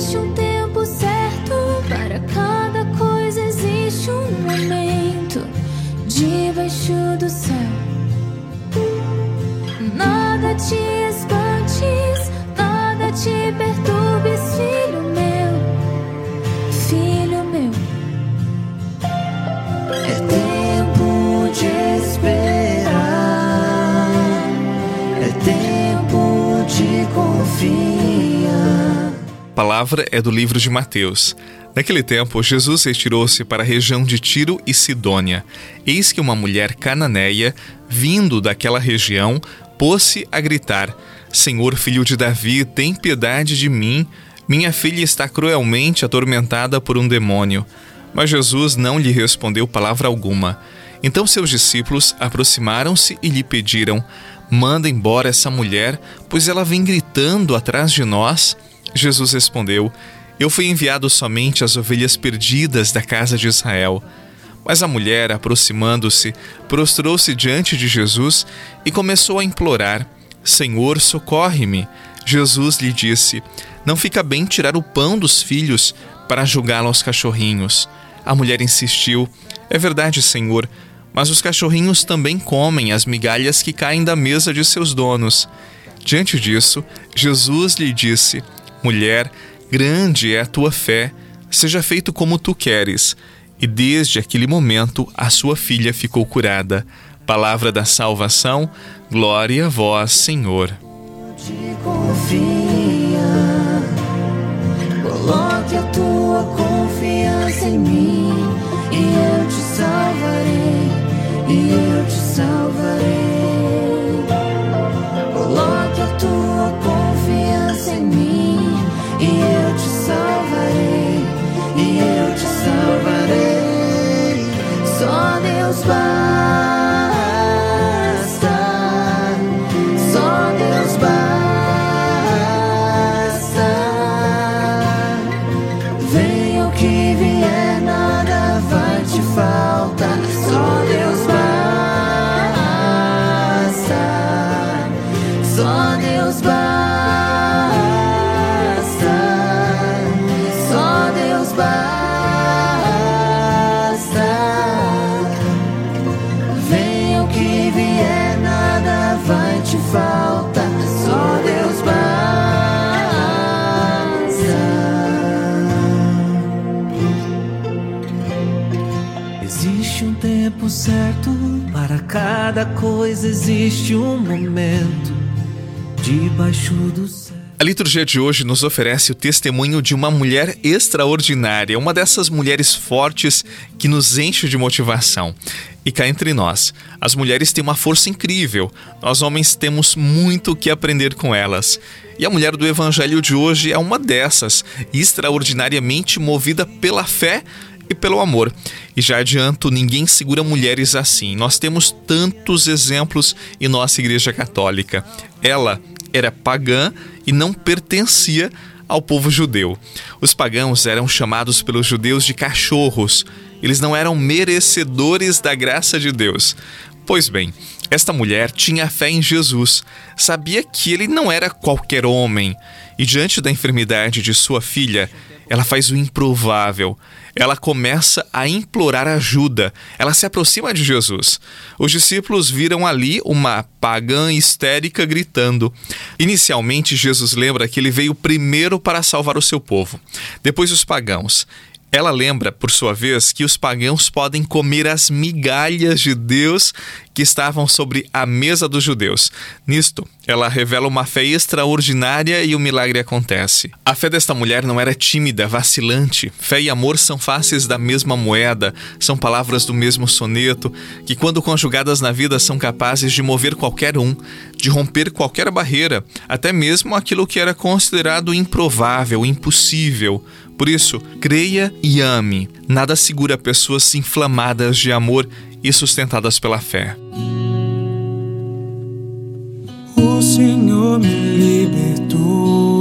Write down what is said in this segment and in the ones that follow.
Existe um tempo certo para cada coisa, existe um momento debaixo do céu. Nada te espantes, nada te perturbes, filho meu, filho meu. É tempo de esperar, é tempo de confiar. Palavra é do livro de Mateus. Naquele tempo, Jesus retirou-se para a região de Tiro e Sidônia. Eis que uma mulher cananeia, vindo daquela região, pôs-se a gritar: Senhor, filho de Davi, tem piedade de mim. Minha filha está cruelmente atormentada por um demônio. Mas Jesus não lhe respondeu palavra alguma. Então seus discípulos aproximaram-se e lhe pediram: Manda embora essa mulher, pois ela vem gritando atrás de nós. Jesus respondeu: eu fui enviado somente às ovelhas perdidas da casa de Israel. Mas a mulher, aproximando-se, prostrou-se diante de Jesus e começou a implorar: Senhor, socorre-me. Jesus lhe disse: Não fica bem tirar o pão dos filhos para jogá-lo aos cachorrinhos. A mulher insistiu: É verdade, Senhor, mas os cachorrinhos também comem as migalhas que caem da mesa de seus donos. Diante disso, Jesus lhe disse: Mulher, Grande é a tua fé, seja feito como tu queres. E desde aquele momento a sua filha ficou curada. Palavra da salvação, glória a vós, Senhor. Coloque a tua confiança em mim e eu te salvarei, e eu te salvarei. Certo, para cada coisa existe um momento debaixo do céu. A liturgia de hoje nos oferece o testemunho de uma mulher extraordinária, uma dessas mulheres fortes que nos enche de motivação. E cá entre nós, as mulheres têm uma força incrível, nós homens temos muito o que aprender com elas. E a mulher do evangelho de hoje é uma dessas, extraordinariamente movida pela fé e pelo amor. E já adianto, ninguém segura mulheres assim. Nós temos tantos exemplos em nossa Igreja Católica. Ela era pagã e não pertencia ao povo judeu. Os pagãos eram chamados pelos judeus de cachorros. Eles não eram merecedores da graça de Deus. Pois bem, esta mulher tinha fé em Jesus, sabia que ele não era qualquer homem, e diante da enfermidade de sua filha, ela faz o improvável. Ela começa a implorar ajuda. Ela se aproxima de Jesus. Os discípulos viram ali uma pagã histérica gritando. Inicialmente, Jesus lembra que ele veio primeiro para salvar o seu povo, depois os pagãos. Ela lembra, por sua vez, que os pagãos podem comer as migalhas de Deus que estavam sobre a mesa dos judeus. Nisto, ela revela uma fé extraordinária e o milagre acontece. A fé desta mulher não era tímida, vacilante. Fé e amor são faces da mesma moeda, são palavras do mesmo soneto, que, quando conjugadas na vida, são capazes de mover qualquer um, de romper qualquer barreira, até mesmo aquilo que era considerado improvável, impossível. Por isso, creia e ame. Nada segura pessoas inflamadas de amor e sustentadas pela fé. O Senhor me libertou.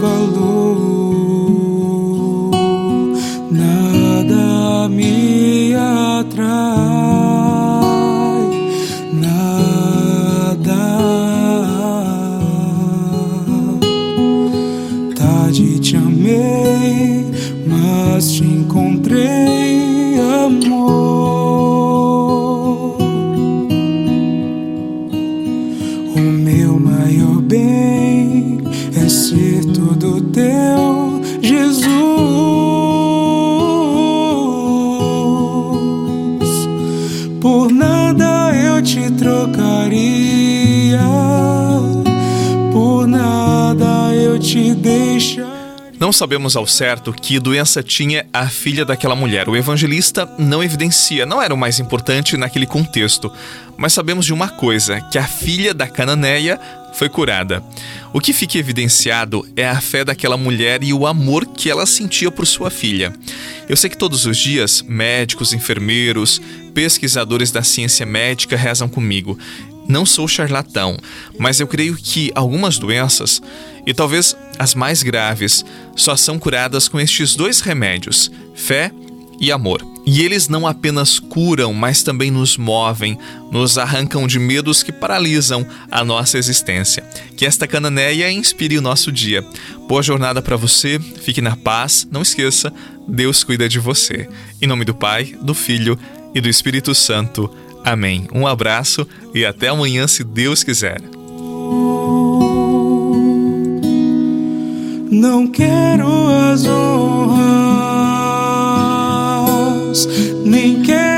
Valor. Nada me atrai, nada. Tarde te amei, mas te encontrei, ser todo teu, Jesus. Por nada eu te trocaria, por nada eu te deixaria. Não sabemos ao certo que doença tinha a filha daquela mulher. O evangelista não evidencia, não era o mais importante naquele contexto. Mas sabemos de uma coisa: que a filha da cananeia foi curada. O que fica evidenciado é a fé daquela mulher e o amor que ela sentia por sua filha. Eu sei que todos os dias médicos, enfermeiros, pesquisadores da ciência médica rezam comigo. Não sou charlatão, mas eu creio que algumas doenças, e talvez as mais graves, só são curadas com estes dois remédios: fé e amor. E eles não apenas curam, mas também nos movem, nos arrancam de medos que paralisam a nossa existência. Que esta cananeia inspire o nosso dia. Boa jornada para você, fique na paz, não esqueça, Deus cuida de você. Em nome do Pai, do Filho e do Espírito Santo. Amém. Um abraço e até amanhã, se Deus quiser. Não quero as honras, nem quero